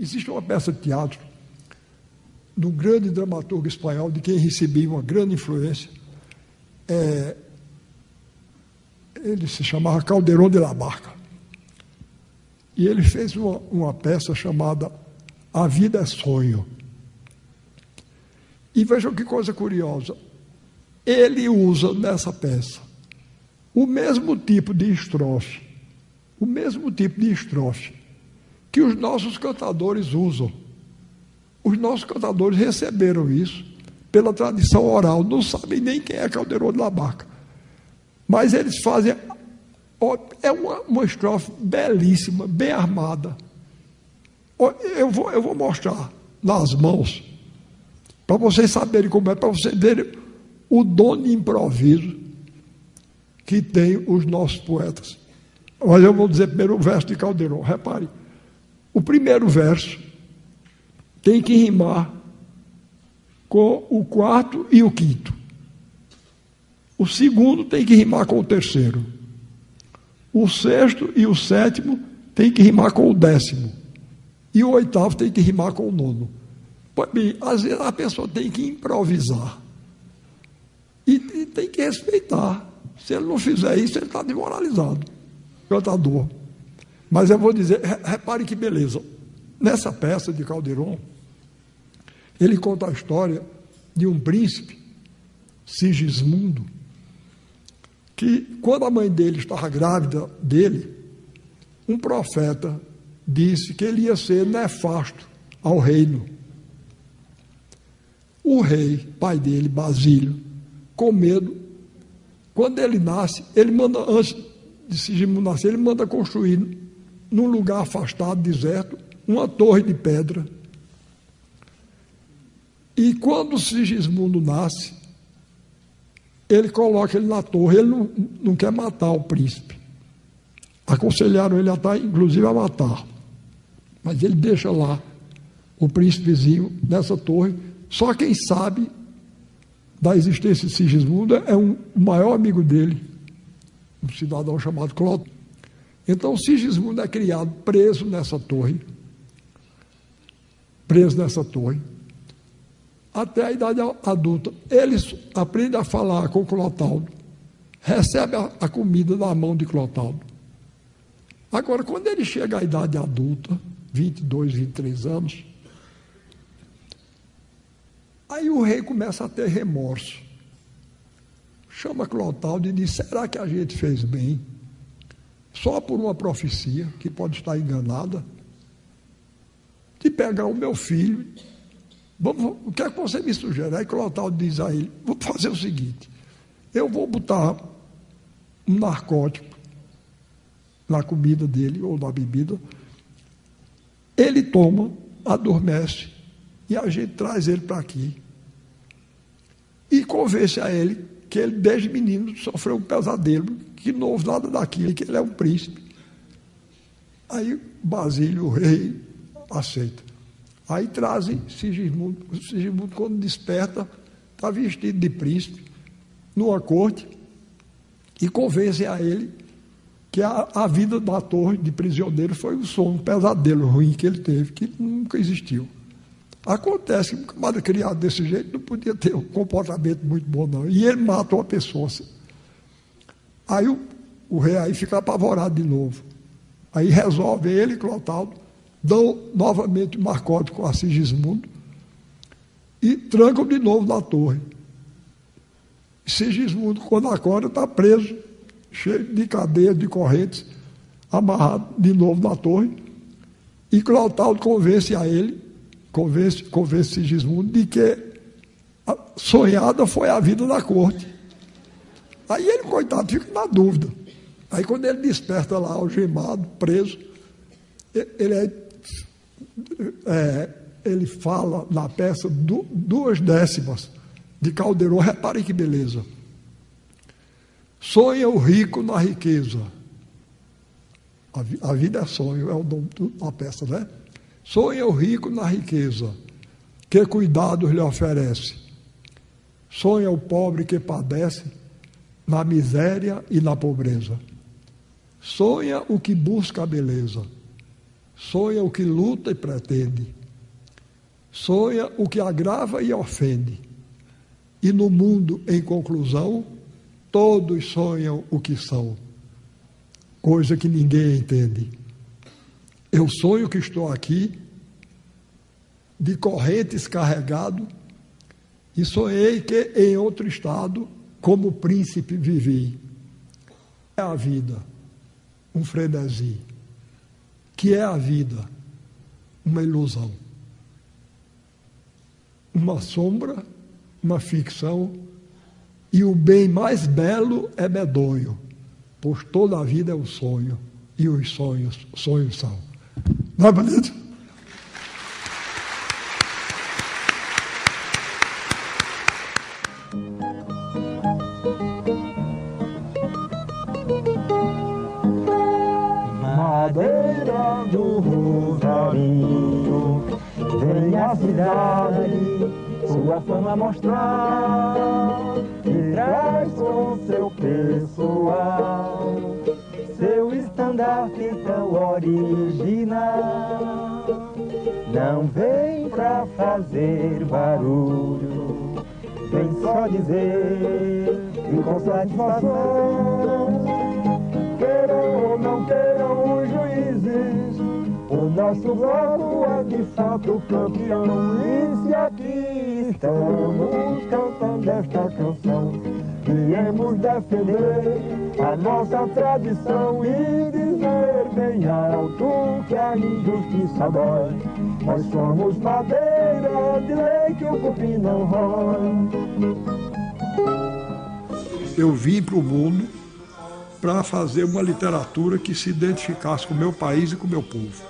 Existe uma peça de teatro de um grande dramaturgo espanhol, de quem recebi uma grande influência. É, ele se chamava Caldeirão de la Barca. E ele fez uma, uma peça chamada A Vida é Sonho. E vejam que coisa curiosa. Ele usa nessa peça o mesmo tipo de estrofe, o mesmo tipo de estrofe que os nossos cantadores usam. Os nossos cantadores receberam isso pela tradição oral, não sabem nem quem é Caldeirão de la Barca. Mas eles fazem. É uma, uma estrofe belíssima, bem armada. Eu vou, eu vou mostrar nas mãos, para vocês saberem como é, para vocês verem o dom de improviso que tem os nossos poetas. Mas eu vou dizer primeiro o verso de Caldeirão. Repare, o primeiro verso tem que rimar com o quarto e o quinto. O segundo tem que rimar com o terceiro. O sexto e o sétimo tem que rimar com o décimo. E o oitavo tem que rimar com o nono. Bem, às vezes a pessoa tem que improvisar. E, tem que respeitar. Se ele não fizer isso, ele está desmoralizado. Cantador. Mas eu vou dizer, repare que beleza. Nessa peça de Calderon, ele conta a história de um príncipe, Sigismundo, que quando a mãe dele estava grávida dele, um profeta disse que ele ia ser nefasto ao reino. O rei, pai dele, Basílio, com medo, quando ele nasce, ele manda, antes de Sigismundo nascer, ele manda construir num lugar afastado, deserto, uma torre de pedra. E quando Sigismundo nasce, ele coloca ele na torre, ele não, não quer matar o príncipe. Aconselharam ele a estar, inclusive, a matar. Mas ele deixa lá o príncipezinho nessa torre. Só quem sabe da existência de Sigismundo é um, o maior amigo dele, um cidadão chamado Cloto. Então Sigismundo é criado preso nessa torre. Preso nessa torre até a idade adulta. Ele aprende a falar com Clotaldo, recebe a, comida na mão de Clotaldo. Agora, quando ele chega à idade adulta, 22, 23 anos, aí o rei começa a ter remorso. Chama Clotaldo e diz: será que a gente fez bem? Só por uma profecia, que pode estar enganada, de pegar o meu filho. Vamos, o que é que você me sugere? Aí Clotaldo diz a ele: vou fazer o seguinte, eu vou botar um narcótico na comida dele ou na bebida, ele toma, adormece e a gente traz ele para aqui. E convence a ele que ele desde menino sofreu um pesadelo, que não houve nada daquilo, que ele é um príncipe. Aí Basílio, o rei, aceita. Aí trazem Sigismundo. Sigismundo, quando desperta, está vestido de príncipe, numa corte, e convencem a ele que a, a, vida da torre de prisioneiro foi um sono, um pesadelo ruim que ele teve, que nunca existiu. Acontece que um camarada criado desse jeito não podia ter um comportamento muito bom, não. E ele mata uma pessoa. Assim. Aí o, o rei aí fica apavorado de novo. Aí resolve ele, Clotaldo, dão novamente o marcote com Assis Gismundo e trancam de novo na torre. Sigismundo, quando acorda, está preso, cheio de cadeias, de correntes, amarrado de novo na torre. E Clotaldo convence a ele, convence, convence Sigismundo, de que sonhada foi a vida da corte. Aí ele, coitado, fica na dúvida. Aí quando ele desperta lá, algemado, preso, ele é é, ele fala na peça du, duas décimas de Caldeirão. Reparem que beleza. Sonha o rico na riqueza. A, a vida é sonho, é o nome da peça, né? Sonha o rico na riqueza, que cuidados lhe oferece. Sonha o pobre que padece na miséria e na pobreza. Sonha o que busca a beleza sonha o que luta e pretende, sonha o que agrava e ofende. E no mundo, em conclusão, todos sonham o que são, coisa que ninguém entende. Eu sonho que estou aqui, de correntes carregado, e sonhei que em outro estado, como príncipe, vivi. É a vida, um frenesi. Que é a vida? Uma ilusão. Uma sombra, uma ficção, e o bem mais belo é medonho, pois toda a vida é um sonho, e os sonhos, sonhos são. Não é bonito? Madeira do Rosarinho, vem a cidade sua fama mostrar e traz com seu pessoal seu estandarte tão original. Não vem pra fazer barulho, vem só dizer e com satisfação. Queiram ou não queiram os juízes, o nosso bloco é de fato campeão. E se aqui estamos cantando esta canção, viemos defender a nossa tradição e dizer bem alto que a injustiça dói. Nós somos madeira de lei que o cupim não rói. Eu vim para o mundo para fazer uma literatura que se identificasse com o meu país e com o meu povo.